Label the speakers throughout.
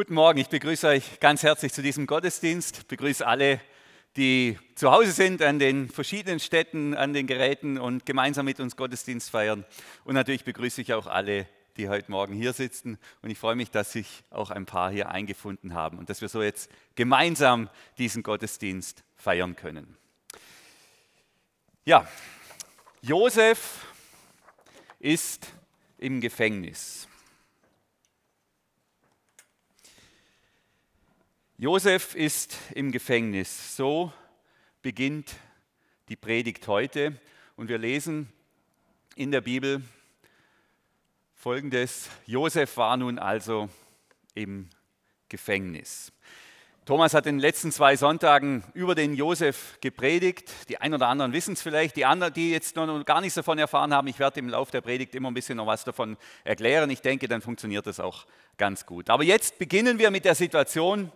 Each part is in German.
Speaker 1: Guten Morgen, ich begrüße euch ganz herzlich zu diesem Gottesdienst. Ich begrüße alle, die zu Hause sind, an den verschiedenen Städten, an den Geräten und gemeinsam mit uns Gottesdienst feiern. Und natürlich begrüße ich auch alle, die heute Morgen hier sitzen. Und ich freue mich, dass sich auch ein paar hier eingefunden haben und dass wir so jetzt gemeinsam diesen Gottesdienst feiern können. Ja, Josef ist im Gefängnis. Josef ist im Gefängnis. So beginnt die Predigt heute. Und wir lesen in der Bibel folgendes. Josef war nun also im Gefängnis. Thomas hat in den letzten zwei Sonntagen über den Josef gepredigt. Die einen oder anderen wissen es vielleicht. Die anderen, die jetzt noch gar nichts davon erfahren haben, ich werde im Laufe der Predigt immer ein bisschen noch was davon erklären. Ich denke, dann funktioniert das auch ganz gut. Aber jetzt beginnen wir mit der Situation,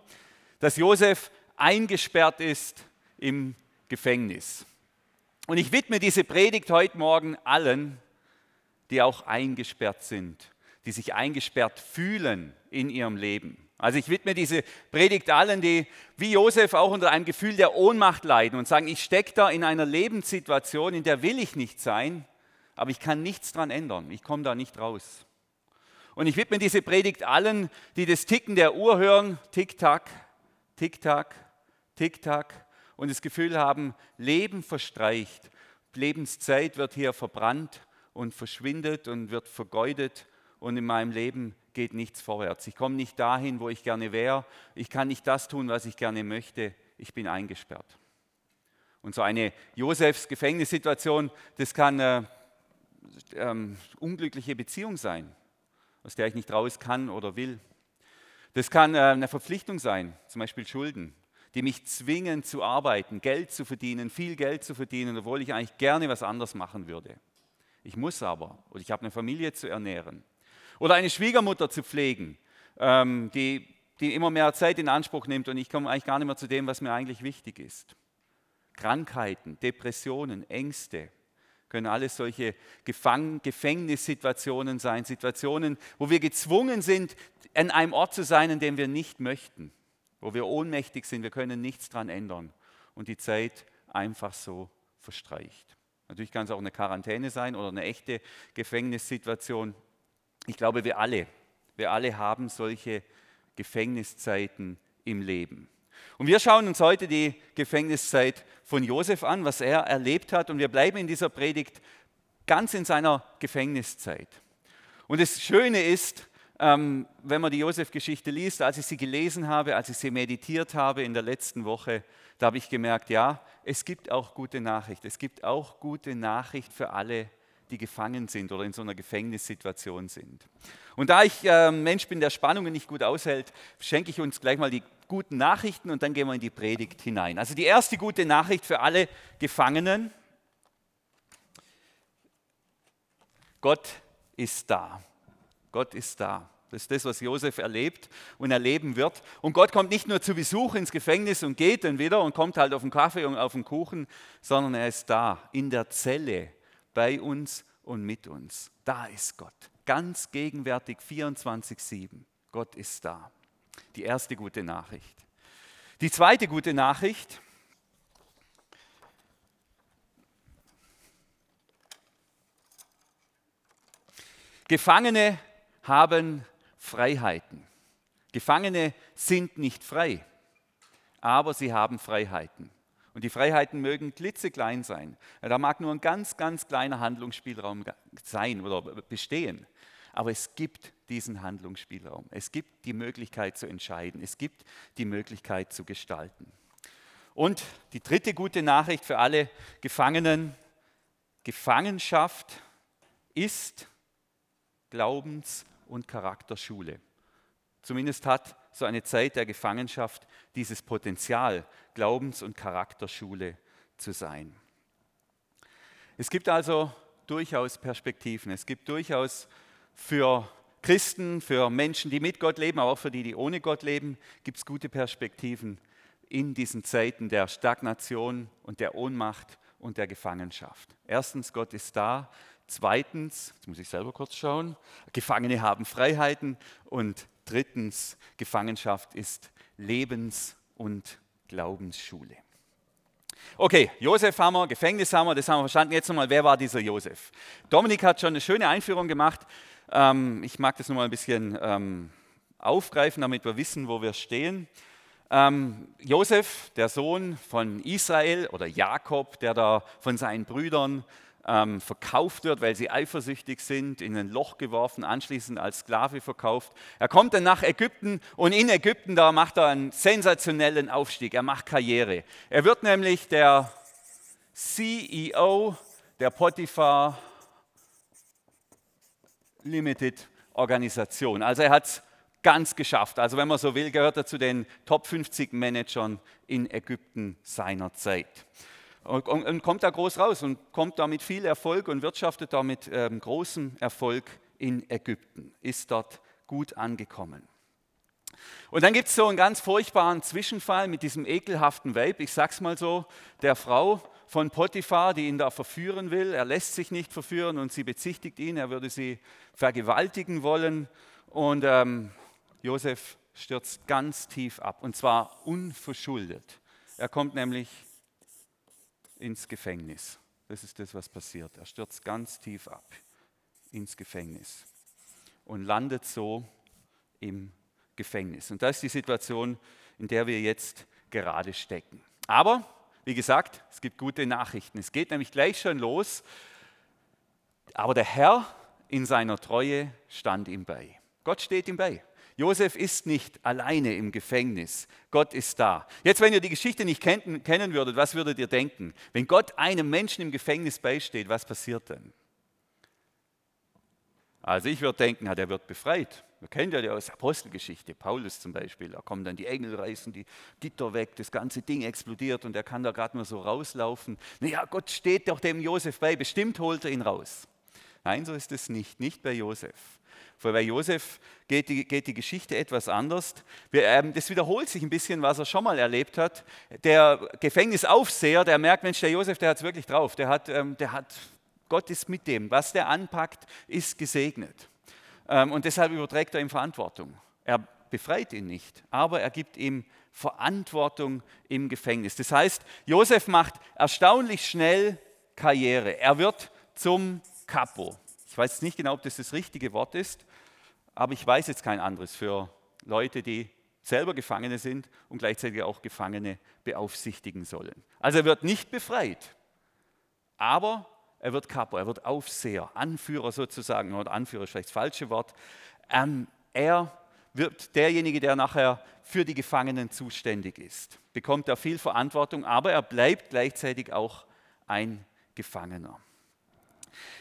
Speaker 1: dass Josef eingesperrt ist im Gefängnis. Und ich widme diese Predigt heute Morgen allen, die auch eingesperrt sind, die sich eingesperrt fühlen in ihrem Leben. Also ich widme diese Predigt allen, die wie Josef auch unter einem Gefühl der Ohnmacht leiden und sagen, ich stecke da in einer Lebenssituation, in der will ich nicht sein, aber ich kann nichts dran ändern, ich komme da nicht raus. Und ich widme diese Predigt allen, die das Ticken der Uhr hören, Tick-Tack, Tick-Tack, Tick-Tack und das Gefühl haben, Leben verstreicht, Lebenszeit wird hier verbrannt und verschwindet und wird vergeudet und in meinem Leben geht nichts vorwärts. Ich komme nicht dahin, wo ich gerne wäre. Ich kann nicht das tun, was ich gerne möchte. Ich bin eingesperrt. Und so eine Josefs Gefängnissituation, das kann eine äh, ähm, unglückliche Beziehung sein, aus der ich nicht raus kann oder will. Das kann äh, eine Verpflichtung sein, zum Beispiel Schulden, die mich zwingen zu arbeiten, Geld zu verdienen, viel Geld zu verdienen, obwohl ich eigentlich gerne was anderes machen würde. Ich muss aber, oder ich habe eine Familie zu ernähren. Oder eine Schwiegermutter zu pflegen, ähm, die, die immer mehr Zeit in Anspruch nimmt und ich komme eigentlich gar nicht mehr zu dem, was mir eigentlich wichtig ist. Krankheiten, Depressionen, Ängste, können alles solche Gefang Gefängnissituationen sein, Situationen, wo wir gezwungen sind, an einem Ort zu sein, an dem wir nicht möchten, wo wir ohnmächtig sind, wir können nichts daran ändern und die Zeit einfach so verstreicht. Natürlich kann es auch eine Quarantäne sein oder eine echte Gefängnissituation. Ich glaube, wir alle, wir alle haben solche Gefängniszeiten im Leben. Und wir schauen uns heute die Gefängniszeit von Josef an, was er erlebt hat. Und wir bleiben in dieser Predigt ganz in seiner Gefängniszeit. Und das Schöne ist, ähm, wenn man die Josef-Geschichte liest, als ich sie gelesen habe, als ich sie meditiert habe in der letzten Woche, da habe ich gemerkt, ja, es gibt auch gute Nachricht. Es gibt auch gute Nachricht für alle, die gefangen sind oder in so einer Gefängnissituation sind. Und da ich äh, Mensch bin, der Spannungen nicht gut aushält, schenke ich uns gleich mal die guten Nachrichten und dann gehen wir in die Predigt hinein. Also die erste gute Nachricht für alle Gefangenen. Gott ist da. Gott ist da. Das ist das, was Josef erlebt und erleben wird. Und Gott kommt nicht nur zu Besuch ins Gefängnis und geht dann wieder und kommt halt auf den Kaffee und auf den Kuchen, sondern er ist da, in der Zelle, bei uns und mit uns. Da ist Gott, ganz gegenwärtig 24-7. Gott ist da. Die erste gute Nachricht. Die zweite gute Nachricht. Gefangene haben Freiheiten. Gefangene sind nicht frei, aber sie haben Freiheiten. Und die Freiheiten mögen klitzeklein sein. Da mag nur ein ganz, ganz kleiner Handlungsspielraum sein oder bestehen. Aber es gibt diesen Handlungsspielraum. Es gibt die Möglichkeit zu entscheiden. Es gibt die Möglichkeit zu gestalten. Und die dritte gute Nachricht für alle Gefangenen, Gefangenschaft ist Glaubens- und Charakterschule. Zumindest hat so eine Zeit der Gefangenschaft dieses Potenzial, Glaubens- und Charakterschule zu sein. Es gibt also durchaus Perspektiven. Es gibt durchaus für Christen, für Menschen, die mit Gott leben, aber auch für die, die ohne Gott leben, gibt es gute Perspektiven in diesen Zeiten der Stagnation und der Ohnmacht und der Gefangenschaft. Erstens, Gott ist da. Zweitens, jetzt muss ich selber kurz schauen, Gefangene haben Freiheiten. Und drittens, Gefangenschaft ist Lebens- und Glaubensschule. Okay, Josef haben wir, Gefängnis haben wir, das haben wir verstanden. Jetzt nochmal, wer war dieser Josef? Dominik hat schon eine schöne Einführung gemacht. Ähm, ich mag das nochmal ein bisschen ähm, aufgreifen, damit wir wissen, wo wir stehen. Ähm, Josef, der Sohn von Israel oder Jakob, der da von seinen Brüdern ähm, verkauft wird, weil sie eifersüchtig sind, in ein Loch geworfen, anschließend als Sklave verkauft. Er kommt dann nach Ägypten und in Ägypten, da macht er einen sensationellen Aufstieg, er macht Karriere. Er wird nämlich der CEO der Potiphar Limited Organisation. Also er hat es ganz geschafft. Also wenn man so will, gehört er zu den Top 50 Managern in Ägypten seiner Zeit. Und, und, und kommt da groß raus und kommt da mit viel Erfolg und wirtschaftet da mit ähm, großem Erfolg in Ägypten, ist dort gut angekommen. Und dann gibt es so einen ganz furchtbaren Zwischenfall mit diesem ekelhaften Weib, ich sag's mal so, der Frau von Potiphar, die ihn da verführen will. Er lässt sich nicht verführen und sie bezichtigt ihn, er würde sie vergewaltigen wollen. Und ähm, Josef stürzt ganz tief ab und zwar unverschuldet. Er kommt nämlich ins Gefängnis. Das ist das, was passiert. Er stürzt ganz tief ab ins Gefängnis und landet so im Gefängnis. Und das ist die Situation, in der wir jetzt gerade stecken. Aber, wie gesagt, es gibt gute Nachrichten. Es geht nämlich gleich schon los. Aber der Herr in seiner Treue stand ihm bei. Gott steht ihm bei. Josef ist nicht alleine im Gefängnis. Gott ist da. Jetzt, wenn ihr die Geschichte nicht kennen, kennen würdet, was würdet ihr denken? Wenn Gott einem Menschen im Gefängnis beisteht, was passiert dann? Also ich würde denken, der wird befreit. Wir kennen ja die aus Apostelgeschichte, Paulus zum Beispiel. Da kommen dann die Engel, reißen die Gitter weg, das ganze Ding explodiert und er kann da gerade nur so rauslaufen. Naja, Gott steht doch dem Josef bei, bestimmt holt er ihn raus. Nein, so ist es nicht, nicht bei Josef. Weil bei Josef geht die, geht die Geschichte etwas anders. Ähm, das wiederholt sich ein bisschen, was er schon mal erlebt hat. Der Gefängnisaufseher, der merkt, Mensch, der Josef, der hat es wirklich drauf. Der hat, ähm, der hat, Gott ist mit dem. Was der anpackt, ist gesegnet. Ähm, und deshalb überträgt er ihm Verantwortung. Er befreit ihn nicht, aber er gibt ihm Verantwortung im Gefängnis. Das heißt, Josef macht erstaunlich schnell Karriere. Er wird zum Kapo. Ich weiß nicht genau, ob das das richtige Wort ist, aber ich weiß jetzt kein anderes für Leute, die selber Gefangene sind und gleichzeitig auch Gefangene beaufsichtigen sollen. Also er wird nicht befreit, aber er wird Kapo, er wird Aufseher, Anführer sozusagen, oder Anführer ist vielleicht das falsche Wort. Ähm, er wird derjenige, der nachher für die Gefangenen zuständig ist. Bekommt er viel Verantwortung, aber er bleibt gleichzeitig auch ein Gefangener.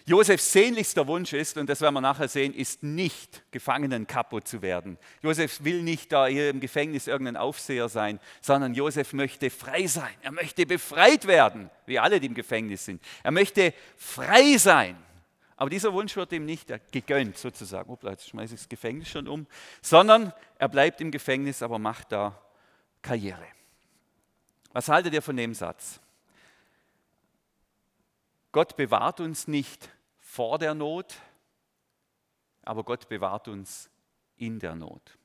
Speaker 1: Josefs sehnlichster Wunsch ist, und das werden wir nachher sehen, ist nicht Gefangenenkapo zu werden. Josef will nicht da hier im Gefängnis irgendein Aufseher sein, sondern Josef möchte frei sein. Er möchte befreit werden, wie alle, die im Gefängnis sind. Er möchte frei sein. Aber dieser Wunsch wird ihm nicht gegönnt, sozusagen. Hoppla, jetzt schmeiße ich das Gefängnis schon um. Sondern er bleibt im Gefängnis, aber macht da Karriere. Was haltet ihr von dem Satz? Gott bewahrt uns nicht vor der Not, aber Gott bewahrt uns in der Not.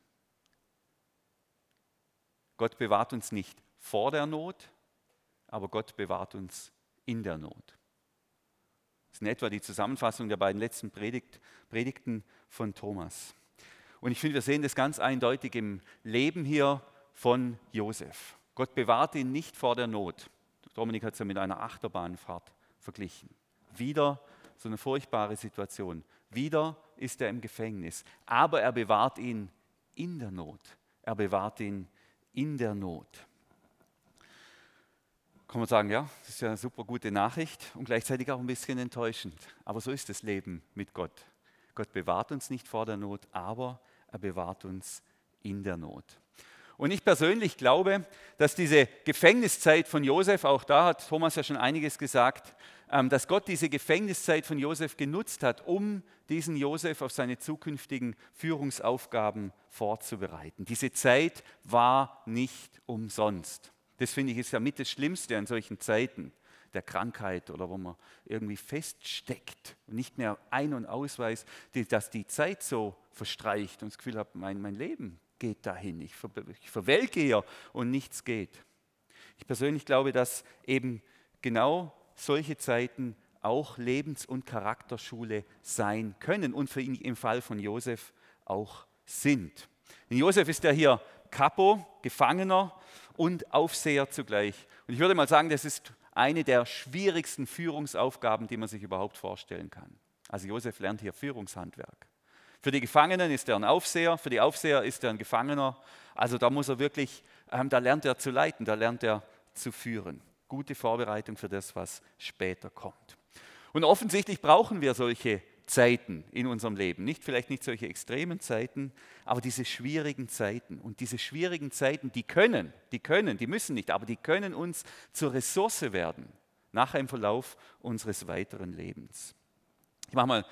Speaker 1: Gott bewahrt uns nicht vor der Not, aber Gott bewahrt uns in der Not. Das ist in etwa die Zusammenfassung der beiden letzten Predigt, Predigten von Thomas. Und ich finde, wir sehen das ganz eindeutig im Leben hier von Josef. Gott bewahrt ihn nicht vor der Not. Dominik hat es ja mit einer Achterbahnfahrt verglichen. Wieder so eine furchtbare Situation. Wieder ist er im Gefängnis, aber er bewahrt ihn in der Not. Er bewahrt ihn in der Not. Kann man sagen, ja, das ist ja eine super gute Nachricht und gleichzeitig auch ein bisschen enttäuschend. Aber so ist das Leben mit Gott. Gott bewahrt uns nicht vor der Not, aber er bewahrt uns in der Not. Und ich persönlich glaube, dass diese Gefängniszeit von Josef, auch da hat Thomas ja schon einiges gesagt, ähm, dass Gott diese Gefängniszeit von Josef genutzt hat, um diesen Josef auf seine zukünftigen Führungsaufgaben vorzubereiten. Diese Zeit war nicht umsonst. Das finde ich ist ja mit das Schlimmste an solchen Zeiten. Der Krankheit oder wo man irgendwie feststeckt und nicht mehr ein- und ausweist, dass die Zeit so verstreicht und das Gefühl hat, mein, mein Leben geht dahin, ich, ver, ich verwelke hier und nichts geht. Ich persönlich glaube, dass eben genau solche Zeiten auch Lebens- und Charakterschule sein können und für ihn im Fall von Josef auch sind. Denn Josef ist ja hier Kapo, Gefangener und Aufseher zugleich. Und ich würde mal sagen, das ist eine der schwierigsten Führungsaufgaben, die man sich überhaupt vorstellen kann. Also Josef lernt hier Führungshandwerk. Für die Gefangenen ist er ein Aufseher, für die Aufseher ist er ein Gefangener. Also da muss er wirklich, ähm, da lernt er zu leiten, da lernt er zu führen. Gute Vorbereitung für das, was später kommt. Und offensichtlich brauchen wir solche Zeiten in unserem Leben. Nicht vielleicht nicht solche extremen Zeiten, aber diese schwierigen Zeiten. Und diese schwierigen Zeiten, die können, die können, die müssen nicht, aber die können uns zur Ressource werden, nachher im Verlauf unseres weiteren Lebens. Ich mache mal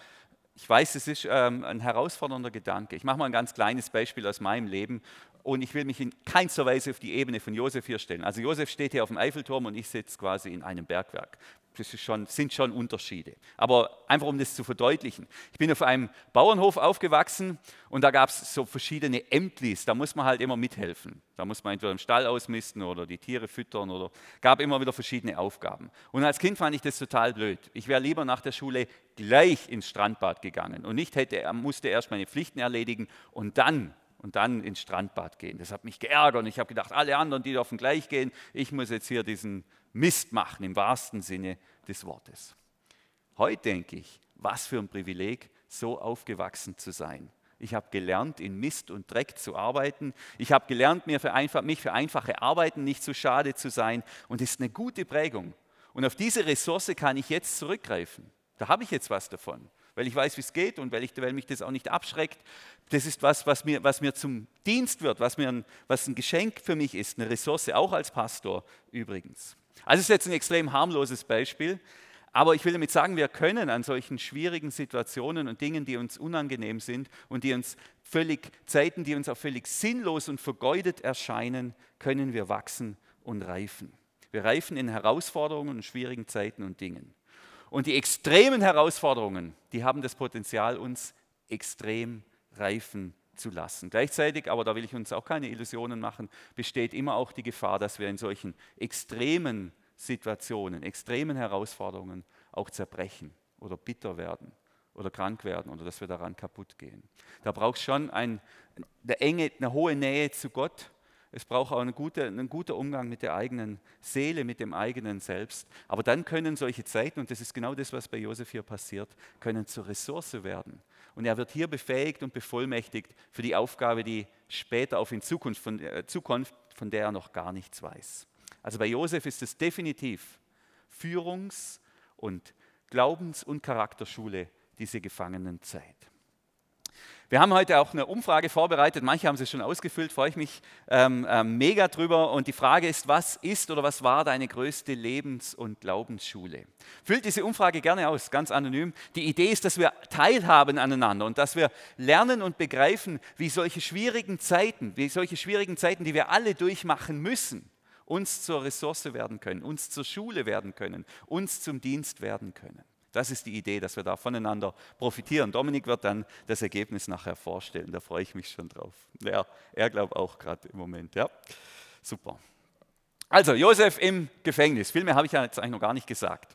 Speaker 1: ich weiß, es ist ähm, ein herausfordernder Gedanke. Ich mache mal ein ganz kleines Beispiel aus meinem Leben und ich will mich in keinster Weise auf die Ebene von Josef hier stellen. Also Josef steht hier auf dem Eiffelturm und ich sitze quasi in einem Bergwerk das schon, sind schon Unterschiede. Aber einfach um das zu verdeutlichen. Ich bin auf einem Bauernhof aufgewachsen und da gab es so verschiedene Ämtlis. Da muss man halt immer mithelfen. Da muss man entweder im Stall ausmisten oder die Tiere füttern oder gab immer wieder verschiedene Aufgaben. Und als Kind fand ich das total blöd. Ich wäre lieber nach der Schule gleich ins Strandbad gegangen und nicht hätte, musste erst meine Pflichten erledigen und dann und dann ins Strandbad gehen. Das hat mich geärgert und ich habe gedacht, alle anderen, die dürfen gleich gehen, ich muss jetzt hier diesen Mist machen im wahrsten Sinne des Wortes. Heute denke ich, was für ein Privileg, so aufgewachsen zu sein. Ich habe gelernt, in Mist und Dreck zu arbeiten. Ich habe gelernt, mir für einfach, mich für einfache Arbeiten nicht zu schade zu sein. Und das ist eine gute Prägung. Und auf diese Ressource kann ich jetzt zurückgreifen. Da habe ich jetzt was davon, weil ich weiß, wie es geht und weil, ich, weil mich das auch nicht abschreckt. Das ist was, was mir, was mir zum Dienst wird, was, mir ein, was ein Geschenk für mich ist, eine Ressource, auch als Pastor übrigens. Also es ist jetzt ein extrem harmloses Beispiel, aber ich will damit sagen, wir können an solchen schwierigen Situationen und Dingen, die uns unangenehm sind und die uns völlig, Zeiten, die uns auch völlig sinnlos und vergeudet erscheinen, können wir wachsen und reifen. Wir reifen in Herausforderungen und schwierigen Zeiten und Dingen. Und die extremen Herausforderungen, die haben das Potenzial, uns extrem reifen zu lassen. Gleichzeitig, aber da will ich uns auch keine Illusionen machen, besteht immer auch die Gefahr, dass wir in solchen extremen Situationen, extremen Herausforderungen auch zerbrechen oder bitter werden oder krank werden oder dass wir daran kaputt gehen. Da braucht es schon ein, eine, enge, eine hohe Nähe zu Gott. Es braucht auch einen guten, einen guten Umgang mit der eigenen Seele, mit dem eigenen Selbst. Aber dann können solche Zeiten, und das ist genau das, was bei Josef hier passiert, können zur Ressource werden. Und er wird hier befähigt und bevollmächtigt für die Aufgabe, die später auf ihn Zukunft, von, äh, Zukunft, von der er noch gar nichts weiß. Also bei Josef ist es definitiv Führungs- und Glaubens- und Charakterschule, diese Gefangenenzeit. Wir haben heute auch eine Umfrage vorbereitet. Manche haben sie schon ausgefüllt, freue ich mich ähm, ähm, mega drüber. Und die Frage ist, was ist oder was war deine größte Lebens- und Glaubensschule? Füllt diese Umfrage gerne aus, ganz anonym. Die Idee ist, dass wir teilhaben aneinander und dass wir lernen und begreifen, wie solche schwierigen Zeiten, wie solche schwierigen Zeiten, die wir alle durchmachen müssen, uns zur Ressource werden können, uns zur Schule werden können, uns zum Dienst werden können. Das ist die Idee, dass wir da voneinander profitieren. Dominik wird dann das Ergebnis nachher vorstellen, da freue ich mich schon drauf. Ja, er glaubt auch gerade im Moment. Ja, super. Also, Josef im Gefängnis. Viel mehr habe ich ja jetzt eigentlich noch gar nicht gesagt.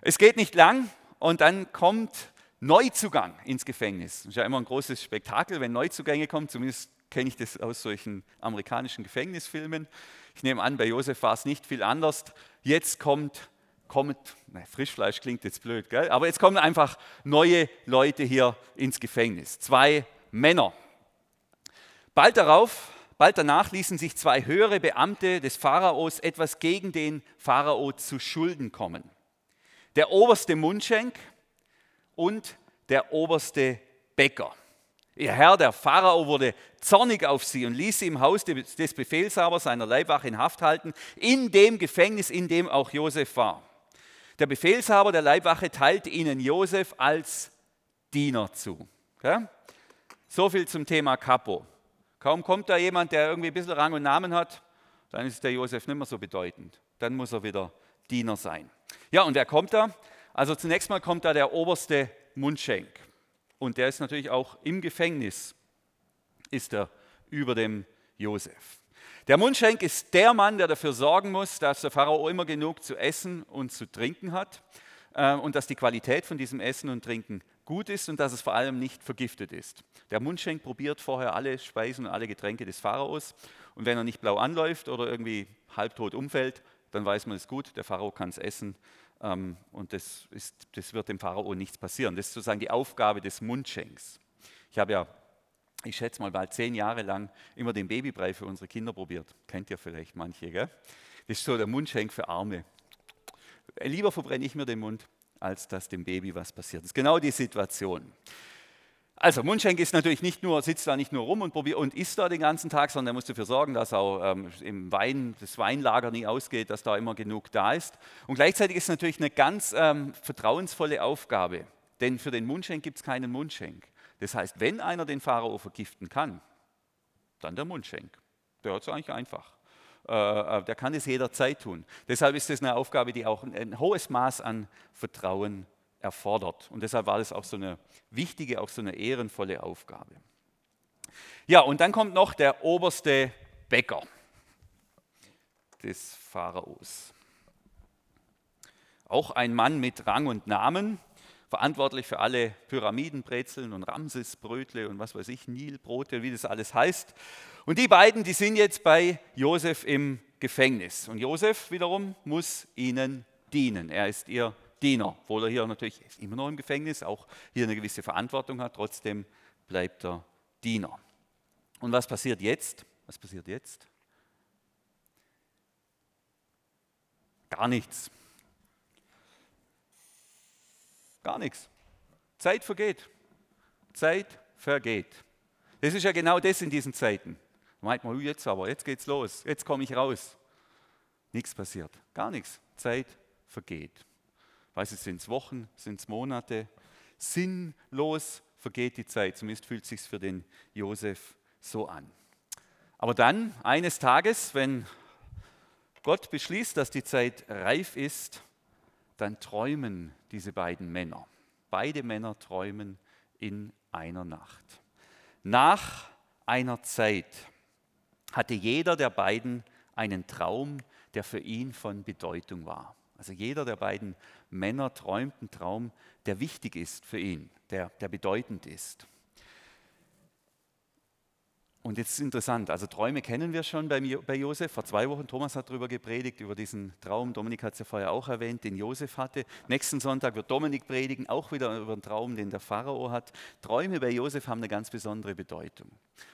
Speaker 1: Es geht nicht lang und dann kommt Neuzugang ins Gefängnis. Das ist ja immer ein großes Spektakel, wenn Neuzugänge kommen. Zumindest kenne ich das aus solchen amerikanischen Gefängnisfilmen. Ich nehme an, bei Josef war es nicht viel anders. Jetzt kommt kommt, na, Frischfleisch klingt jetzt blöd, gell? aber jetzt kommen einfach neue Leute hier ins Gefängnis. Zwei Männer. Bald darauf, bald danach ließen sich zwei höhere Beamte des Pharaos etwas gegen den Pharao zu Schulden kommen. Der oberste Mundschenk und der oberste Bäcker. Ihr Herr, der Pharao, wurde zornig auf sie und ließ sie im Haus des Befehlshabers seiner Leibwache in Haft halten, in dem Gefängnis, in dem auch Josef war. Der Befehlshaber der Leibwache teilte ihnen Josef als Diener zu. Okay? So viel zum Thema Kapo. Kaum kommt da jemand, der irgendwie ein bisschen Rang und Namen hat, dann ist der Josef nicht mehr so bedeutend. Dann muss er wieder Diener sein. Ja, und wer kommt da? Also zunächst mal kommt da der oberste Mundschenk. Und der ist natürlich auch im Gefängnis, ist er über dem Josef. Der Mundschenk ist der Mann, der dafür sorgen muss, dass der Pharao immer genug zu essen und zu trinken hat äh, und dass die Qualität von diesem Essen und Trinken gut ist und dass es vor allem nicht vergiftet ist. Der Mundschenk probiert vorher alle Speisen und alle Getränke des Pharaos und wenn er nicht blau anläuft oder irgendwie halbtot umfällt, dann weiß man es gut, der Pharao kann es essen ähm, und das, ist, das wird dem Pharao nichts passieren. Das ist sozusagen die Aufgabe des Mundschenks. Ich habe ja, ich schätze mal, bald zehn Jahre lang immer den Babybrei für unsere Kinder probiert. Kennt ihr vielleicht manche, gell? Das ist so der Mundschenk für Arme. Lieber verbrenne ich mir den Mund, als dass dem Baby was passiert. Das ist genau die Situation. Also Mundschenk ist natürlich nicht nur, sitzt da nicht nur rum und, probiert, und isst da den ganzen Tag, sondern er muss dafür sorgen, dass auch ähm, im Wein, das Weinlager nie ausgeht, dass da immer genug da ist. Und gleichzeitig ist es natürlich eine ganz ähm, vertrauensvolle Aufgabe, denn für den Mundschenk gibt es keinen Mundschenk. Das heißt, wenn einer den Pharao vergiften kann, dann der Mundschenk. Der hat es eigentlich einfach. Äh, äh, der kann es jederzeit tun. Deshalb ist es eine Aufgabe, die auch ein hohes Maß an Vertrauen erfordert. Und deshalb war das auch so eine wichtige, auch so eine ehrenvolle Aufgabe. Ja, und dann kommt noch der oberste Bäcker des Pharaos. Auch ein Mann mit Rang und Namen, verantwortlich für alle Pyramidenbrezeln und Ramsesbrötle und was weiß ich, Nilbrote, wie das alles heißt. Und die beiden, die sind jetzt bei Josef im Gefängnis. Und Josef wiederum muss ihnen dienen. Er ist ihr Diener, obwohl er hier natürlich immer noch im Gefängnis, auch hier eine gewisse Verantwortung hat. Trotzdem bleibt er Diener. Und was passiert jetzt? Was passiert jetzt? Gar nichts. Gar nichts. Zeit vergeht. Zeit vergeht. Das ist ja genau das in diesen Zeiten. Da meint man, jetzt aber, jetzt geht's los, jetzt komme ich raus. Nichts passiert. Gar nichts. Zeit vergeht. Weiß ich, sind es Wochen, sind es Monate. Sinnlos vergeht die Zeit. Zumindest fühlt es sich für den Josef so an. Aber dann, eines Tages, wenn Gott beschließt, dass die Zeit reif ist, dann träumen diese beiden Männer. Beide Männer träumen in einer Nacht. Nach einer Zeit hatte jeder der beiden einen Traum, der für ihn von Bedeutung war. Also jeder der beiden Männer träumt einen Traum, der wichtig ist für ihn, der, der bedeutend ist. Und jetzt ist interessant, also Träume kennen wir schon bei, bei Josef. Vor zwei Wochen, Thomas hat darüber gepredigt, über diesen Traum. Dominik hat es ja vorher auch erwähnt, den Josef hatte. Nächsten Sonntag wird Dominik predigen, auch wieder über einen Traum, den der Pharao hat. Träume bei Josef haben eine ganz besondere Bedeutung.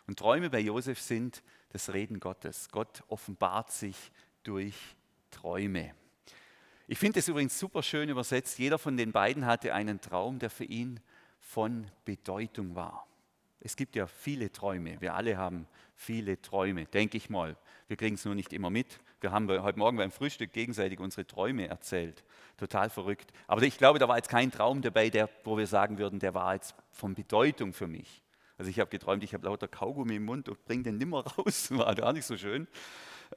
Speaker 1: Und Träume bei Josef sind das Reden Gottes. Gott offenbart sich durch Träume. Ich finde es übrigens super schön übersetzt. Jeder von den beiden hatte einen Traum, der für ihn von Bedeutung war. Es gibt ja viele Träume. Wir alle haben viele Träume, denke ich mal. Wir kriegen es nur nicht immer mit. Wir haben heute Morgen beim Frühstück gegenseitig unsere Träume erzählt. Total verrückt. Aber ich glaube, da war jetzt kein Traum dabei, der, wo wir sagen würden, der war jetzt von Bedeutung für mich. Also ich habe geträumt, ich habe lauter Kaugummi im Mund und bringe den nimmer raus. War gar nicht so schön.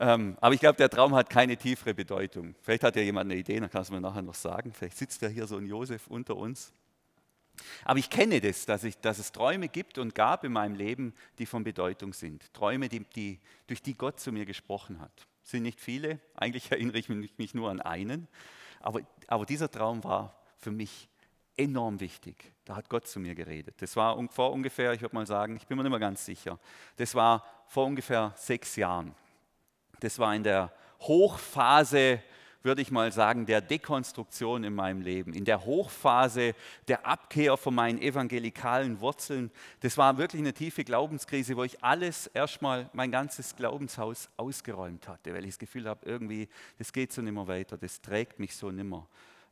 Speaker 1: Ähm, aber ich glaube, der Traum hat keine tiefere Bedeutung. Vielleicht hat ja jemand eine Idee, dann kann es mir nachher noch sagen. Vielleicht sitzt ja hier so ein Josef unter uns. Aber ich kenne das, dass, ich, dass, es Träume gibt und gab in meinem Leben, die von Bedeutung sind. Träume, die, die, durch die Gott zu mir gesprochen hat. Es sind nicht viele, eigentlich erinnere ich mich nur an einen. Aber, aber dieser Traum war für mich enorm wichtig. Da hat Gott zu mir geredet. Das war vor ungefähr, ich würde mal sagen, ich bin mir nicht mehr ganz sicher, das war vor ungefähr sechs Jahren. Das war in der Hochphase würde ich mal sagen, der Dekonstruktion in meinem Leben, in der Hochphase der Abkehr von meinen evangelikalen Wurzeln. Das war wirklich eine tiefe Glaubenskrise, wo ich alles erstmal, mein ganzes Glaubenshaus ausgeräumt hatte, weil ich das Gefühl habe, irgendwie, das geht so nimmer weiter, das trägt mich so nimmer.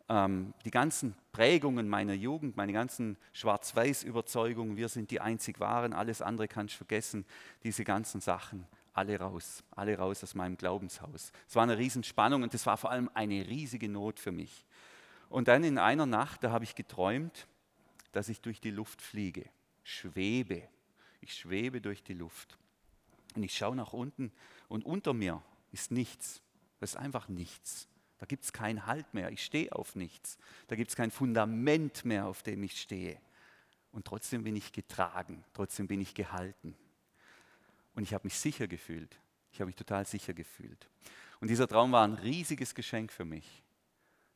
Speaker 1: Ähm, die ganzen Prägungen meiner Jugend, meine ganzen Schwarz-Weiß-Überzeugungen, wir sind die einzig Wahren, alles andere kannst du vergessen, diese ganzen Sachen alle raus, alle raus aus meinem Glaubenshaus. Es war eine Riesenspannung und es war vor allem eine riesige Not für mich. Und dann in einer Nacht, da habe ich geträumt, dass ich durch die Luft fliege, schwebe. Ich schwebe durch die Luft. Und ich schaue nach unten und unter mir ist nichts. Es ist einfach nichts. Da gibt es keinen Halt mehr. Ich stehe auf nichts. Da gibt es kein Fundament mehr, auf dem ich stehe. Und trotzdem bin ich getragen, trotzdem bin ich gehalten. Und ich habe mich sicher gefühlt. Ich habe mich total sicher gefühlt. Und dieser Traum war ein riesiges Geschenk für mich.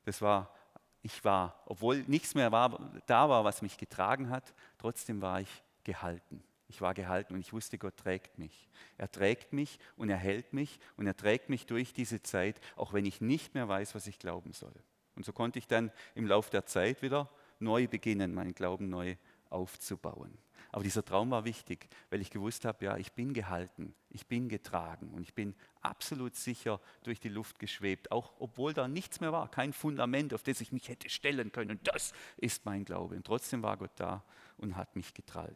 Speaker 1: Das war, ich war, obwohl nichts mehr war, da war, was mich getragen hat, trotzdem war ich gehalten. Ich war gehalten und ich wusste, Gott trägt mich. Er trägt mich und er hält mich und er trägt mich durch diese Zeit, auch wenn ich nicht mehr weiß, was ich glauben soll. Und so konnte ich dann im Laufe der Zeit wieder neu beginnen, meinen Glauben neu aufzubauen. Aber dieser Traum war wichtig, weil ich gewusst habe, ja, ich bin gehalten, ich bin getragen und ich bin absolut sicher durch die Luft geschwebt, auch obwohl da nichts mehr war, kein Fundament, auf das ich mich hätte stellen können. Und das ist mein Glaube. Und trotzdem war Gott da und hat mich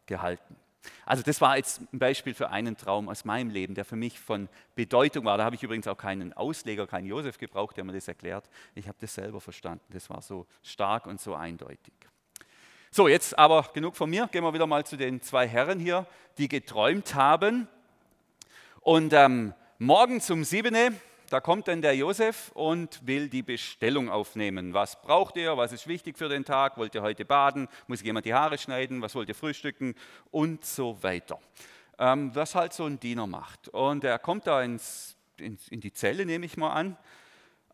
Speaker 1: gehalten. Also das war jetzt ein Beispiel für einen Traum aus meinem Leben, der für mich von Bedeutung war. Da habe ich übrigens auch keinen Ausleger, keinen Josef gebraucht, der mir das erklärt. Ich habe das selber verstanden. Das war so stark und so eindeutig. So, jetzt aber genug von mir. Gehen wir wieder mal zu den zwei Herren hier, die geträumt haben. Und ähm, morgen zum Siebene da kommt dann der Josef und will die Bestellung aufnehmen. Was braucht ihr? Was ist wichtig für den Tag? Wollt ihr heute baden? Muss jemand die Haare schneiden? Was wollt ihr frühstücken? Und so weiter. Ähm, was halt so ein Diener macht. Und er kommt da ins, ins, in die Zelle, nehme ich mal an.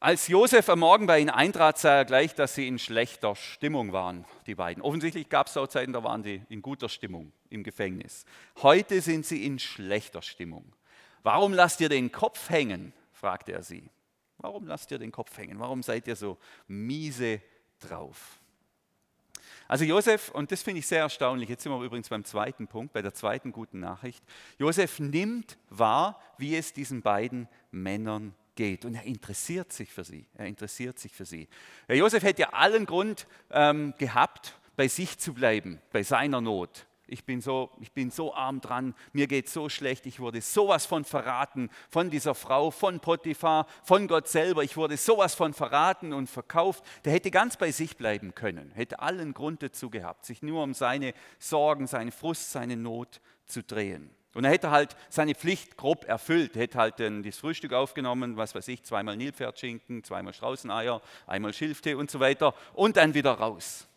Speaker 1: Als Josef am Morgen bei ihnen eintrat, sah er gleich, dass sie in schlechter Stimmung waren, die beiden. Offensichtlich gab es auch Zeiten, da waren sie in guter Stimmung im Gefängnis. Heute sind sie in schlechter Stimmung. Warum lasst ihr den Kopf hängen? fragte er sie. Warum lasst ihr den Kopf hängen? Warum seid ihr so miese drauf? Also Josef, und das finde ich sehr erstaunlich, jetzt sind wir übrigens beim zweiten Punkt, bei der zweiten guten Nachricht. Josef nimmt wahr, wie es diesen beiden Männern geht und er interessiert sich für sie. Er interessiert sich für sie. Der Josef hätte ja allen Grund ähm, gehabt, bei sich zu bleiben, bei seiner Not ich bin so, ich bin so arm dran, mir geht so schlecht, ich wurde sowas von verraten von dieser Frau, von Potiphar, von Gott selber, ich wurde sowas von verraten und verkauft. Der hätte ganz bei sich bleiben können, hätte allen Grund dazu gehabt, sich nur um seine Sorgen, seine Frust, seine Not zu drehen. Und er hätte halt seine Pflicht grob erfüllt, hätte halt dann das Frühstück aufgenommen, was weiß ich, zweimal Nilpferdschinken, zweimal Straußeneier, einmal Schilftee und so weiter und dann wieder raus.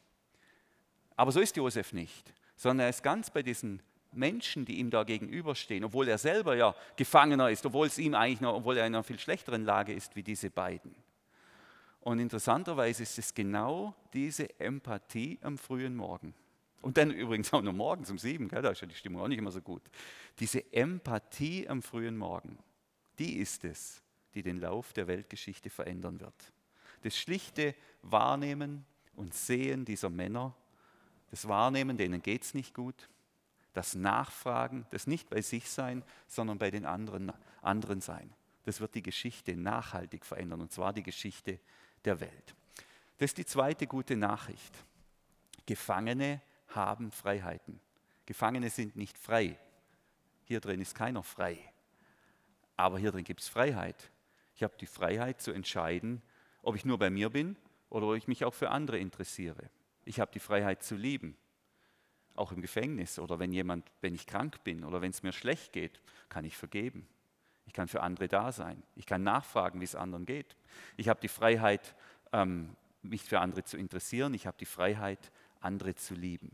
Speaker 1: Aber so ist Josef nicht sondern er ist ganz bei diesen Menschen, die ihm da gegenüberstehen, obwohl er selber ja Gefangener ist, obwohl es ihm eigentlich noch, obwohl er in einer viel schlechteren Lage ist wie diese beiden. Und interessanterweise ist es genau diese Empathie am frühen Morgen. Und dann übrigens auch nur morgens um sieben, gell, da ist ja die Stimmung auch nicht immer so gut. Diese Empathie am frühen Morgen, die ist es, die den Lauf der Weltgeschichte verändern wird. Das schlichte Wahrnehmen und Sehen dieser Männer das Wahrnehmen, denen geht es nicht gut, das Nachfragen, das nicht bei sich sein, sondern bei den anderen, anderen sein. Das wird die Geschichte nachhaltig verändern, und zwar die Geschichte der Welt. Das ist die zweite gute Nachricht. Gefangene haben Freiheiten. Gefangene sind nicht frei. Hier drin ist keiner frei. Aber hier drin gibt es Freiheit. Ich habe die Freiheit zu entscheiden, ob ich nur bei mir bin oder ob ich mich auch für andere interessiere. Ich habe die Freiheit zu lieben, auch im Gefängnis oder wenn jemand, wenn ich krank bin oder wenn es mir schlecht geht, kann ich vergeben. Ich kann für andere da sein. Ich kann nachfragen, wie es anderen geht. Ich habe die Freiheit, ähm, mich für andere zu interessieren. Ich habe die Freiheit, andere zu lieben.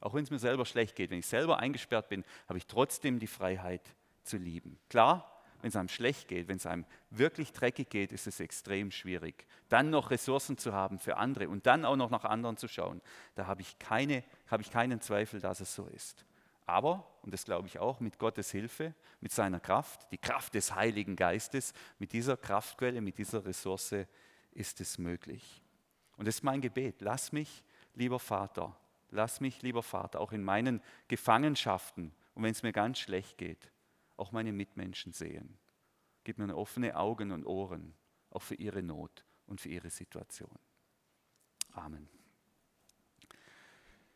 Speaker 1: Auch wenn es mir selber schlecht geht, wenn ich selber eingesperrt bin, habe ich trotzdem die Freiheit zu lieben. Klar, wenn es einem schlecht geht, wenn es einem wirklich dreckig geht, ist es extrem schwierig. Dann noch Ressourcen zu haben für andere und dann auch noch nach anderen zu schauen, da habe ich, keine, habe ich keinen Zweifel, dass es so ist. Aber, und das glaube ich auch, mit Gottes Hilfe, mit seiner Kraft, die Kraft des Heiligen Geistes, mit dieser Kraftquelle, mit dieser Ressource ist es möglich. Und das ist mein Gebet. Lass mich, lieber Vater, lass mich, lieber Vater, auch in meinen Gefangenschaften und wenn es mir ganz schlecht geht, auch meine Mitmenschen sehen. Gib mir offene Augen und Ohren, auch für ihre Not und für ihre Situation. Amen.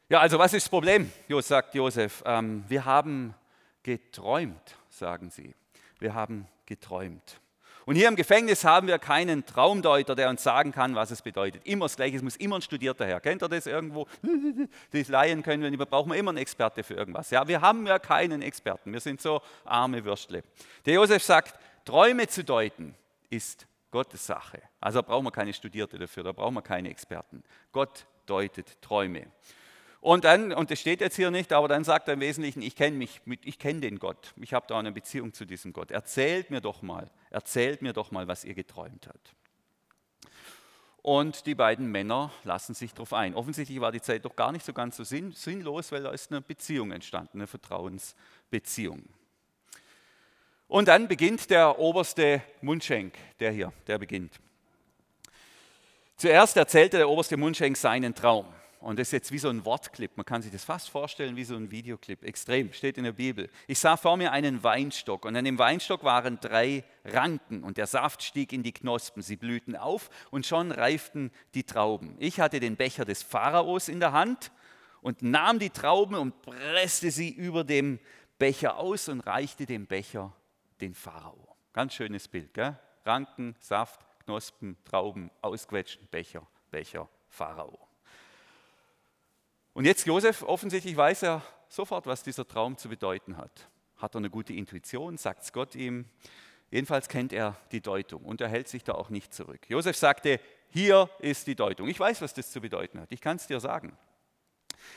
Speaker 1: Ja, also was ist das Problem, sagt Josef? Ähm, wir haben geträumt, sagen sie. Wir haben geträumt. Und hier im Gefängnis haben wir keinen Traumdeuter, der uns sagen kann, was es bedeutet. Immer das Gleiche, es muss immer ein Studierter her. Kennt ihr das irgendwo? Die Laien können wir, brauchen wir immer einen Experte für irgendwas. Ja, wir haben ja keinen Experten, wir sind so arme Würstle. Der Josef sagt, Träume zu deuten ist Gottes Sache. Also brauchen wir keine Studierte dafür, da brauchen wir keine Experten. Gott deutet Träume. Und dann, und das steht jetzt hier nicht, aber dann sagt er im Wesentlichen, ich kenne mich, ich kenne den Gott, ich habe da eine Beziehung zu diesem Gott. Erzählt mir doch mal, erzählt mir doch mal, was ihr geträumt habt. Und die beiden Männer lassen sich darauf ein. Offensichtlich war die Zeit doch gar nicht so ganz so sinn, sinnlos, weil da ist eine Beziehung entstanden, eine Vertrauensbeziehung. Und dann beginnt der oberste Mundschenk, der hier, der beginnt. Zuerst erzählte der oberste Mundschenk seinen Traum. Und das ist jetzt wie so ein Wortclip. Man kann sich das fast vorstellen wie so ein Videoclip. Extrem, steht in der Bibel. Ich sah vor mir einen Weinstock und an dem Weinstock waren drei Ranken und der Saft stieg in die Knospen. Sie blühten auf und schon reiften die Trauben. Ich hatte den Becher des Pharaos in der Hand und nahm die Trauben und presste sie über dem Becher aus und reichte dem Becher den Pharao. Ganz schönes Bild, gell? Ranken, Saft, Knospen, Trauben, ausquetschen, Becher, Becher, Pharao. Und jetzt Josef, offensichtlich weiß er sofort, was dieser Traum zu bedeuten hat. Hat er eine gute Intuition, sagt es Gott ihm. Jedenfalls kennt er die Deutung und er hält sich da auch nicht zurück. Josef sagte, hier ist die Deutung. Ich weiß, was das zu bedeuten hat. Ich kann es dir sagen.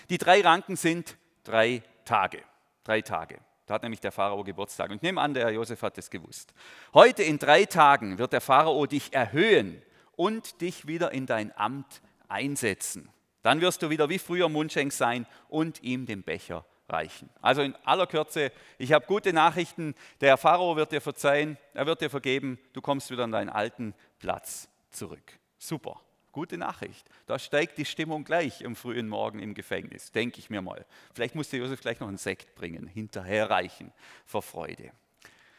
Speaker 1: Die drei Ranken sind drei Tage. Drei Tage. Da hat nämlich der Pharao Geburtstag. Und ich nehme an, der Josef hat es gewusst. Heute in drei Tagen wird der Pharao dich erhöhen und dich wieder in dein Amt einsetzen. Dann wirst du wieder wie früher Mundschenk sein und ihm den Becher reichen. Also in aller Kürze, ich habe gute Nachrichten. Der Pharao wird dir verzeihen, er wird dir vergeben, du kommst wieder an deinen alten Platz zurück. Super, gute Nachricht. Da steigt die Stimmung gleich am frühen Morgen im Gefängnis, denke ich mir mal. Vielleicht musste Josef gleich noch einen Sekt bringen, hinterherreichen vor Freude.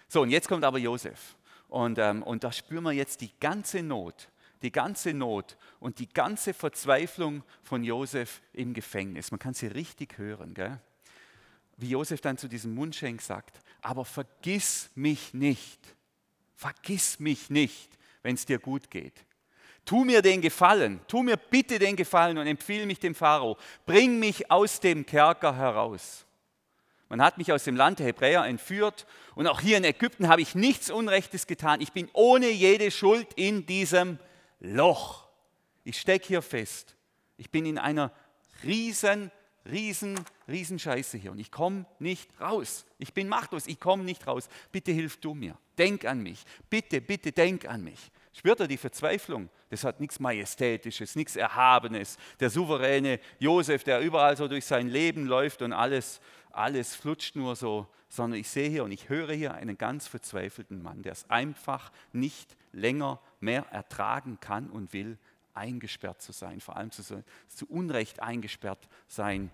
Speaker 1: So, und jetzt kommt aber Josef. Und, ähm, und da spüren wir jetzt die ganze Not die ganze Not und die ganze Verzweiflung von Josef im Gefängnis. Man kann sie richtig hören, gell? wie Josef dann zu diesem Mundschenk sagt, aber vergiss mich nicht, vergiss mich nicht, wenn es dir gut geht. Tu mir den Gefallen, tu mir bitte den Gefallen und empfehle mich dem Pharao, bring mich aus dem Kerker heraus. Man hat mich aus dem Land der Hebräer entführt und auch hier in Ägypten habe ich nichts Unrechtes getan. Ich bin ohne jede Schuld in diesem Loch. Ich stecke hier fest. Ich bin in einer riesen, riesen, riesen Scheiße hier und ich komme nicht raus. Ich bin machtlos, ich komme nicht raus. Bitte hilf du mir. Denk an mich. Bitte, bitte denk an mich. Spürt er die Verzweiflung? Das hat nichts Majestätisches, nichts Erhabenes. Der souveräne Josef, der überall so durch sein Leben läuft und alles, alles flutscht nur so, sondern ich sehe hier und ich höre hier einen ganz verzweifelten Mann, der es einfach nicht länger mehr ertragen kann und will, eingesperrt zu sein, vor allem zu, zu Unrecht eingesperrt sein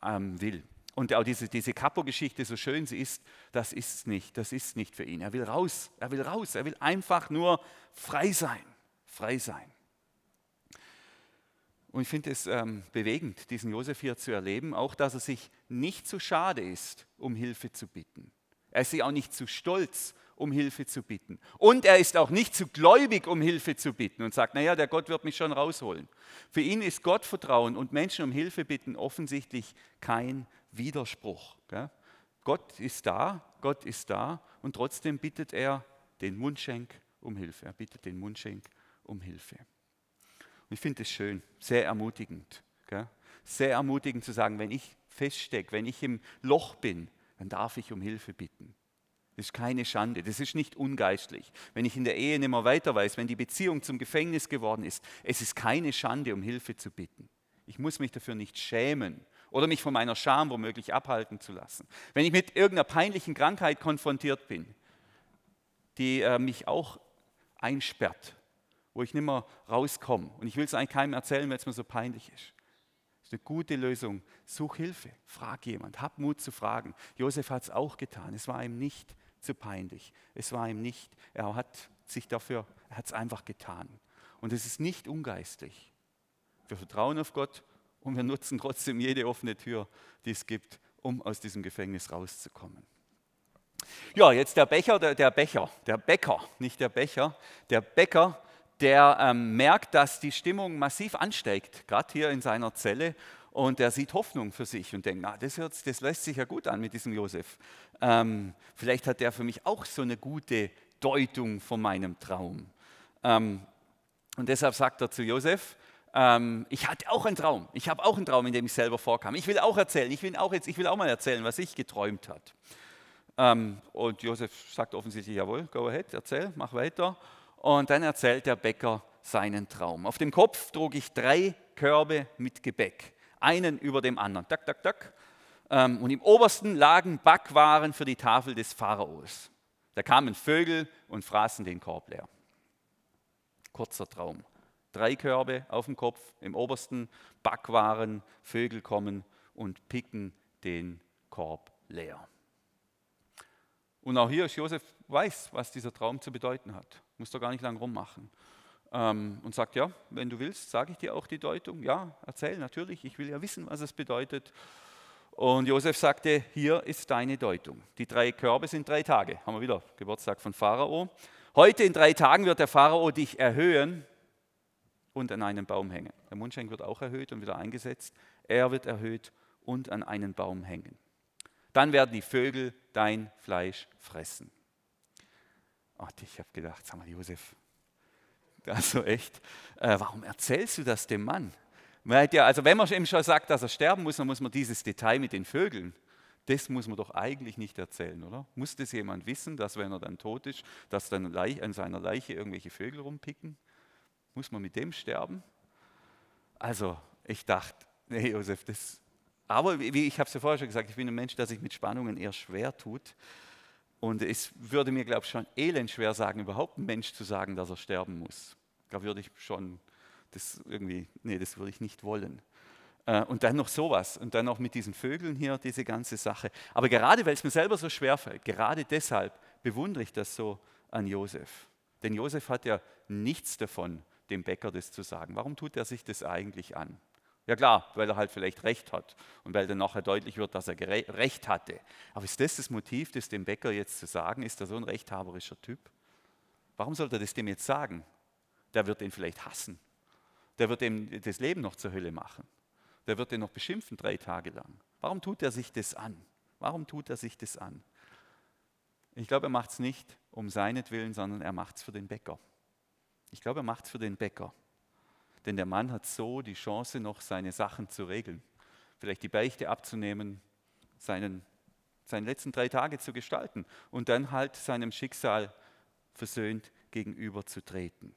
Speaker 1: ähm, will. Und auch diese, diese Kapo-Geschichte, so schön sie ist, das ist nicht, das ist nicht für ihn. Er will raus, er will raus, er will einfach nur frei sein, frei sein. Und ich finde es ähm, bewegend, diesen Josef hier zu erleben, auch dass er sich nicht zu schade ist, um Hilfe zu bitten. Er ist sich auch nicht zu stolz, um Hilfe zu bitten. Und er ist auch nicht zu gläubig, um Hilfe zu bitten und sagt, naja, der Gott wird mich schon rausholen. Für ihn ist Gottvertrauen und Menschen um Hilfe bitten offensichtlich kein Widerspruch. Gott ist da, Gott ist da und trotzdem bittet er den Mundschenk um Hilfe. Er bittet den Mundschenk um Hilfe. Und ich finde es schön, sehr ermutigend. Sehr ermutigend zu sagen, wenn ich feststecke, wenn ich im Loch bin, dann darf ich um Hilfe bitten. Das ist keine Schande, das ist nicht ungeistlich. Wenn ich in der Ehe nicht mehr weiter weiß, wenn die Beziehung zum Gefängnis geworden ist, es ist keine Schande, um Hilfe zu bitten. Ich muss mich dafür nicht schämen oder mich von meiner Scham womöglich abhalten zu lassen. Wenn ich mit irgendeiner peinlichen Krankheit konfrontiert bin, die äh, mich auch einsperrt, wo ich nicht mehr rauskomme und ich will es eigentlich keinem erzählen, weil es mir so peinlich ist. Das ist eine gute Lösung. Such Hilfe, frag jemand, hab Mut zu fragen. Josef hat es auch getan. Es war ihm nicht zu peinlich. Es war ihm nicht, er hat sich dafür, er hat es einfach getan. Und es ist nicht ungeistlich. Wir vertrauen auf Gott und wir nutzen trotzdem jede offene Tür, die es gibt, um aus diesem Gefängnis rauszukommen. Ja, jetzt der Becher, der, der Becher, der Bäcker, nicht der Becher, der Bäcker, der ähm, merkt, dass die Stimmung massiv ansteigt, gerade hier in seiner Zelle und er sieht Hoffnung für sich und denkt, na, das, hört, das lässt sich ja gut an mit diesem Josef. Ähm, vielleicht hat er für mich auch so eine gute Deutung von meinem Traum. Ähm, und deshalb sagt er zu Josef, ähm, ich hatte auch einen Traum. Ich habe auch einen Traum, in dem ich selber vorkam. Ich will auch erzählen. Ich will auch, jetzt, ich will auch mal erzählen, was ich geträumt habe. Ähm, und Josef sagt offensichtlich, jawohl, go ahead, erzähl, mach weiter. Und dann erzählt der Bäcker seinen Traum. Auf dem Kopf trug ich drei Körbe mit Gebäck, einen über dem anderen. Tak, tak, tak. Ähm, und im obersten lagen Backwaren für die Tafel des Pharaos. Da kamen Vögel und fraßen den Korb leer. Kurzer Traum. Drei Körbe auf dem Kopf, im obersten Backwaren, Vögel kommen und picken den Korb leer. Und auch hier ist Josef weiß, was dieser Traum zu bedeuten hat. Muss doch gar nicht lange rummachen. Ähm, und sagt, ja, wenn du willst, sage ich dir auch die Deutung. Ja, erzähl natürlich, ich will ja wissen, was es bedeutet. Und Josef sagte, hier ist deine Deutung. Die drei Körbe sind drei Tage. Haben wir wieder Geburtstag von Pharao. Heute in drei Tagen wird der Pharao dich erhöhen und an einen Baum hängen. Der Mundschenk wird auch erhöht und wieder eingesetzt. Er wird erhöht und an einen Baum hängen. Dann werden die Vögel dein Fleisch fressen. Ach, ich habe gedacht, sag mal, Josef, also echt, äh, warum erzählst du das dem Mann? Also wenn man ihm schon sagt, dass er sterben muss, dann muss man dieses Detail mit den Vögeln, das muss man doch eigentlich nicht erzählen, oder? Muss das jemand wissen, dass wenn er dann tot ist, dass dann an seiner Leiche irgendwelche Vögel rumpicken? Muss man mit dem sterben? Also ich dachte, nee Josef, das, aber wie ich habe es ja vorher schon gesagt, ich bin ein Mensch, der sich mit Spannungen eher schwer tut. Und es würde mir, glaube ich, schon elend schwer sagen, überhaupt ein Mensch zu sagen, dass er sterben muss. Da würde ich schon, das irgendwie, nee, das würde ich nicht wollen. Äh, und dann noch sowas und dann noch mit diesen Vögeln hier, diese ganze Sache. Aber gerade weil es mir selber so schwer fällt, gerade deshalb bewundere ich das so an Josef. Denn Josef hat ja nichts davon, dem Bäcker das zu sagen. Warum tut er sich das eigentlich an? Ja klar, weil er halt vielleicht recht hat und weil dann nachher deutlich wird, dass er recht hatte. Aber ist das das Motiv, das dem Bäcker jetzt zu sagen? Ist er so ein rechthaberischer Typ? Warum sollte er das dem jetzt sagen? Der wird ihn vielleicht hassen. Der wird ihm das Leben noch zur Hölle machen. Der wird ihn noch beschimpfen drei Tage lang. Warum tut er sich das an? Warum tut er sich das an? Ich glaube, er macht es nicht um seinetwillen, sondern er macht es für den Bäcker. Ich glaube, er macht es für den Bäcker. Denn der Mann hat so die Chance, noch seine Sachen zu regeln. Vielleicht die Beichte abzunehmen, seinen, seine letzten drei Tage zu gestalten und dann halt seinem Schicksal versöhnt gegenüberzutreten.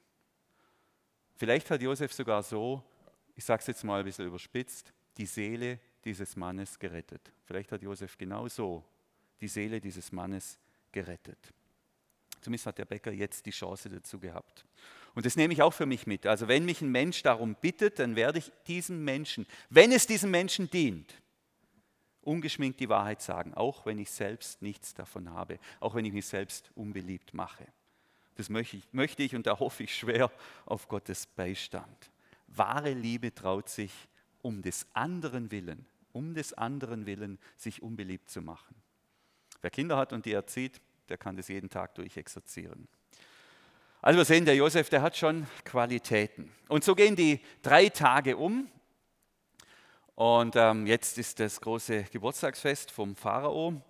Speaker 1: Vielleicht hat Josef sogar so, ich sage es jetzt mal ein bisschen überspitzt, die Seele dieses Mannes gerettet. Vielleicht hat Josef genau so die Seele dieses Mannes gerettet. Zumindest hat der Bäcker jetzt die Chance dazu gehabt. Und das nehme ich auch für mich mit. Also wenn mich ein Mensch darum bittet, dann werde ich diesem Menschen, wenn es diesem Menschen dient, ungeschminkt die Wahrheit sagen, auch wenn ich selbst nichts davon habe, auch wenn ich mich selbst unbeliebt mache. Das möchte ich, möchte ich und da hoffe ich schwer auf Gottes Beistand. Wahre Liebe traut sich um des anderen Willen, um des anderen Willen, sich unbeliebt zu machen. Wer Kinder hat und die erzieht, der kann das jeden Tag durchexerzieren. Also wir sehen, der Josef, der hat schon Qualitäten. Und so gehen die drei Tage um. Und ähm, jetzt ist das große Geburtstagsfest vom Pharao.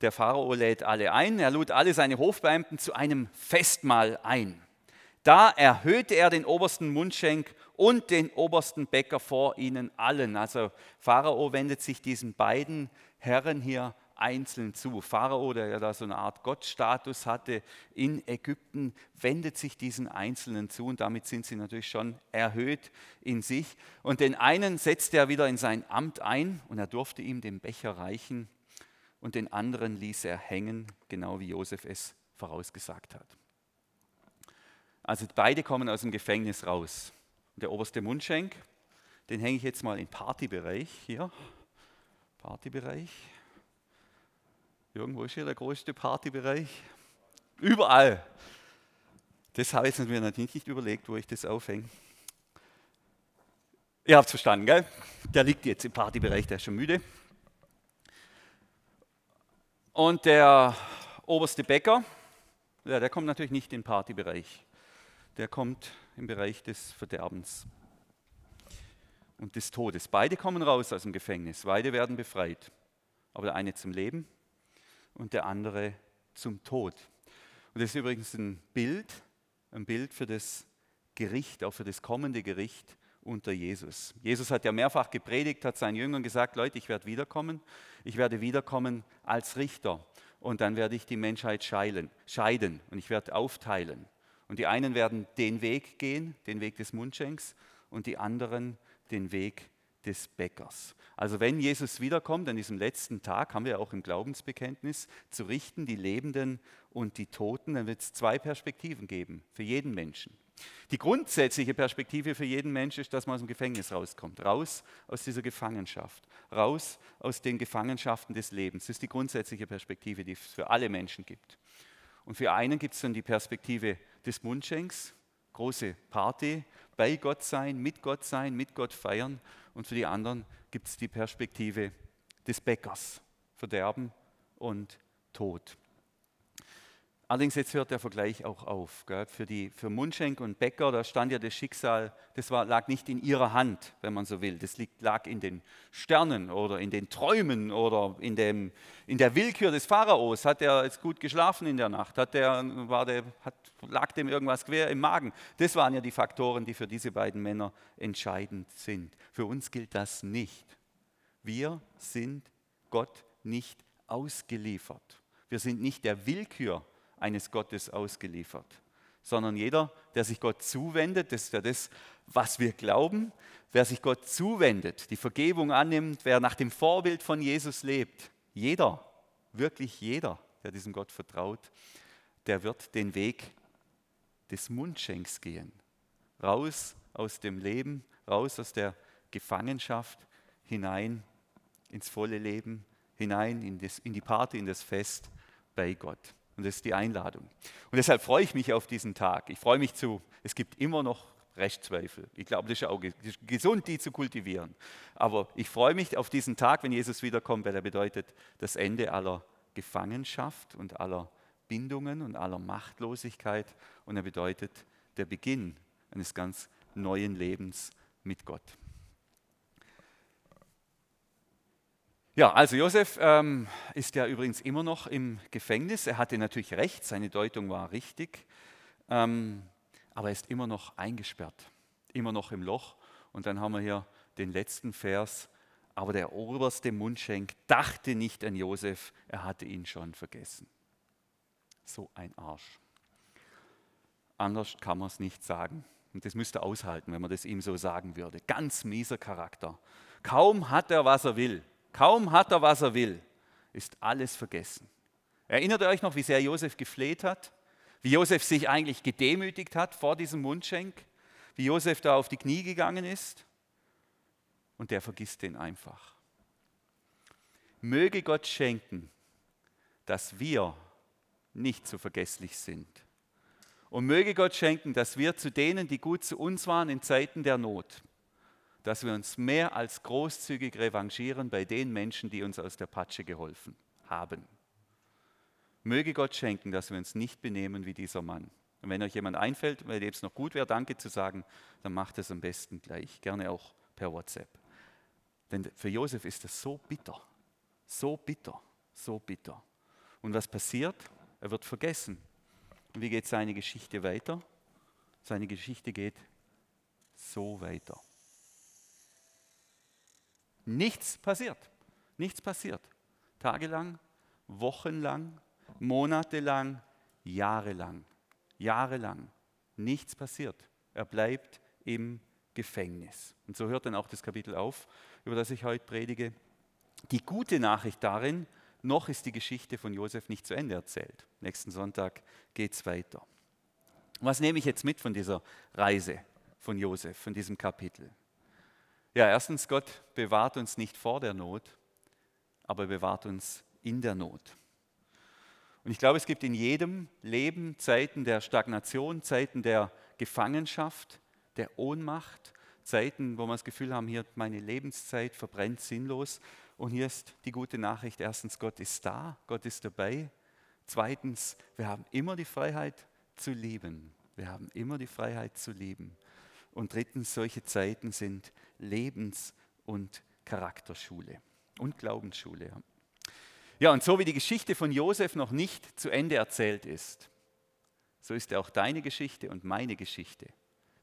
Speaker 1: Der Pharao lädt alle ein. Er lud alle seine Hofbeamten zu einem Festmahl ein. Da erhöhte er den obersten Mundschenk und den obersten Bäcker vor ihnen allen. Also Pharao wendet sich diesen beiden Herren hier einzeln zu. Pharao, der ja da so eine Art Gottstatus hatte in Ägypten, wendet sich diesen Einzelnen zu und damit sind sie natürlich schon erhöht in sich. Und den einen setzt er wieder in sein Amt ein und er durfte ihm den Becher reichen und den anderen ließ er hängen, genau wie Josef es vorausgesagt hat. Also beide kommen aus dem Gefängnis raus. Der oberste Mundschenk, den hänge ich jetzt mal in Partybereich hier. Partybereich. Irgendwo ist hier der größte Partybereich. Überall. Das habe ich mir natürlich nicht überlegt, wo ich das aufhänge. Ihr habt es verstanden, gell? Der liegt jetzt im Partybereich, der ist schon müde. Und der oberste Bäcker, ja, der kommt natürlich nicht in den Partybereich. Der kommt im Bereich des Verderbens und des Todes. Beide kommen raus aus dem Gefängnis, beide werden befreit. Aber der eine zum Leben und der andere zum Tod. Und das ist übrigens ein Bild ein Bild für das Gericht, auch für das kommende Gericht unter Jesus. Jesus hat ja mehrfach gepredigt, hat seinen Jüngern gesagt, Leute, ich werde wiederkommen. Ich werde wiederkommen als Richter. Und dann werde ich die Menschheit scheiden, scheiden und ich werde aufteilen. Und die einen werden den Weg gehen, den Weg des Mundschenks, und die anderen den Weg des Bäckers. Also wenn Jesus wiederkommt an diesem letzten Tag, haben wir auch im Glaubensbekenntnis, zu richten die Lebenden und die Toten, dann wird es zwei Perspektiven geben für jeden Menschen. Die grundsätzliche Perspektive für jeden Menschen ist, dass man aus dem Gefängnis rauskommt, raus aus dieser Gefangenschaft, raus aus den Gefangenschaften des Lebens. Das ist die grundsätzliche Perspektive, die es für alle Menschen gibt. Und für einen gibt es dann die Perspektive des Mundschenks, große Party, bei Gott sein, mit Gott sein, mit Gott feiern. Und für die anderen gibt es die Perspektive des Bäckers, Verderben und Tod. Allerdings jetzt hört der Vergleich auch auf. Gell? Für, die, für Mundschenk und Bäcker, da stand ja das Schicksal, das war, lag nicht in ihrer Hand, wenn man so will. Das liegt, lag in den Sternen oder in den Träumen oder in, dem, in der Willkür des Pharaos. Hat er jetzt gut geschlafen in der Nacht? Hat der, war der, hat, lag dem irgendwas quer im Magen? Das waren ja die Faktoren, die für diese beiden Männer entscheidend sind. Für uns gilt das nicht. Wir sind Gott nicht ausgeliefert. Wir sind nicht der Willkür eines Gottes ausgeliefert, sondern jeder, der sich Gott zuwendet, das ist ja das, was wir glauben, wer sich Gott zuwendet, die Vergebung annimmt, wer nach dem Vorbild von Jesus lebt, jeder, wirklich jeder, der diesem Gott vertraut, der wird den Weg des Mundschenks gehen. Raus aus dem Leben, raus aus der Gefangenschaft, hinein ins volle Leben, hinein in, das, in die Party, in das Fest bei Gott. Und das ist die Einladung. Und deshalb freue ich mich auf diesen Tag. Ich freue mich zu, es gibt immer noch Rechtszweifel. Ich glaube, das ist auch gesund, die zu kultivieren. Aber ich freue mich auf diesen Tag, wenn Jesus wiederkommt, weil er bedeutet das Ende aller Gefangenschaft und aller Bindungen und aller Machtlosigkeit. Und er bedeutet der Beginn eines ganz neuen Lebens mit Gott. Ja, also Josef ähm, ist ja übrigens immer noch im Gefängnis. Er hatte natürlich recht, seine Deutung war richtig, ähm, aber er ist immer noch eingesperrt, immer noch im Loch. Und dann haben wir hier den letzten Vers. Aber der oberste Mundschenk dachte nicht an Josef, er hatte ihn schon vergessen. So ein Arsch. Anders kann man es nicht sagen. Und das müsste aushalten, wenn man das ihm so sagen würde. Ganz mieser Charakter. Kaum hat er, was er will. Kaum hat er, was er will, ist alles vergessen. Erinnert ihr euch noch, wie sehr Josef gefleht hat? Wie Josef sich eigentlich gedemütigt hat vor diesem Mundschenk? Wie Josef da auf die Knie gegangen ist? Und der vergisst den einfach. Möge Gott schenken, dass wir nicht so vergesslich sind. Und möge Gott schenken, dass wir zu denen, die gut zu uns waren in Zeiten der Not, dass wir uns mehr als großzügig revanchieren bei den Menschen, die uns aus der Patsche geholfen haben. Möge Gott schenken, dass wir uns nicht benehmen wie dieser Mann. Und wenn euch jemand einfällt, weil dem es noch gut wäre, Danke zu sagen, dann macht es am besten gleich, gerne auch per WhatsApp. Denn für Josef ist das so bitter, so bitter, so bitter. Und was passiert? Er wird vergessen. Und wie geht seine Geschichte weiter? Seine Geschichte geht so weiter. Nichts passiert. Nichts passiert. Tagelang, wochenlang, monatelang, jahrelang. Jahrelang. Nichts passiert. Er bleibt im Gefängnis. Und so hört dann auch das Kapitel auf, über das ich heute predige. Die gute Nachricht darin, noch ist die Geschichte von Josef nicht zu Ende erzählt. Nächsten Sonntag geht es weiter. Was nehme ich jetzt mit von dieser Reise von Josef, von diesem Kapitel? Ja, erstens, Gott bewahrt uns nicht vor der Not, aber bewahrt uns in der Not. Und ich glaube, es gibt in jedem Leben Zeiten der Stagnation, Zeiten der Gefangenschaft, der Ohnmacht, Zeiten, wo wir das Gefühl haben, hier meine Lebenszeit verbrennt sinnlos. Und hier ist die gute Nachricht. Erstens, Gott ist da, Gott ist dabei. Zweitens, wir haben immer die Freiheit zu lieben. Wir haben immer die Freiheit zu lieben. Und drittens, solche Zeiten sind Lebens- und Charakterschule und Glaubensschule. Ja. ja, und so wie die Geschichte von Josef noch nicht zu Ende erzählt ist, so ist auch deine Geschichte und meine Geschichte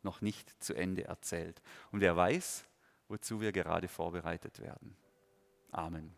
Speaker 1: noch nicht zu Ende erzählt. Und wer weiß, wozu wir gerade vorbereitet werden. Amen.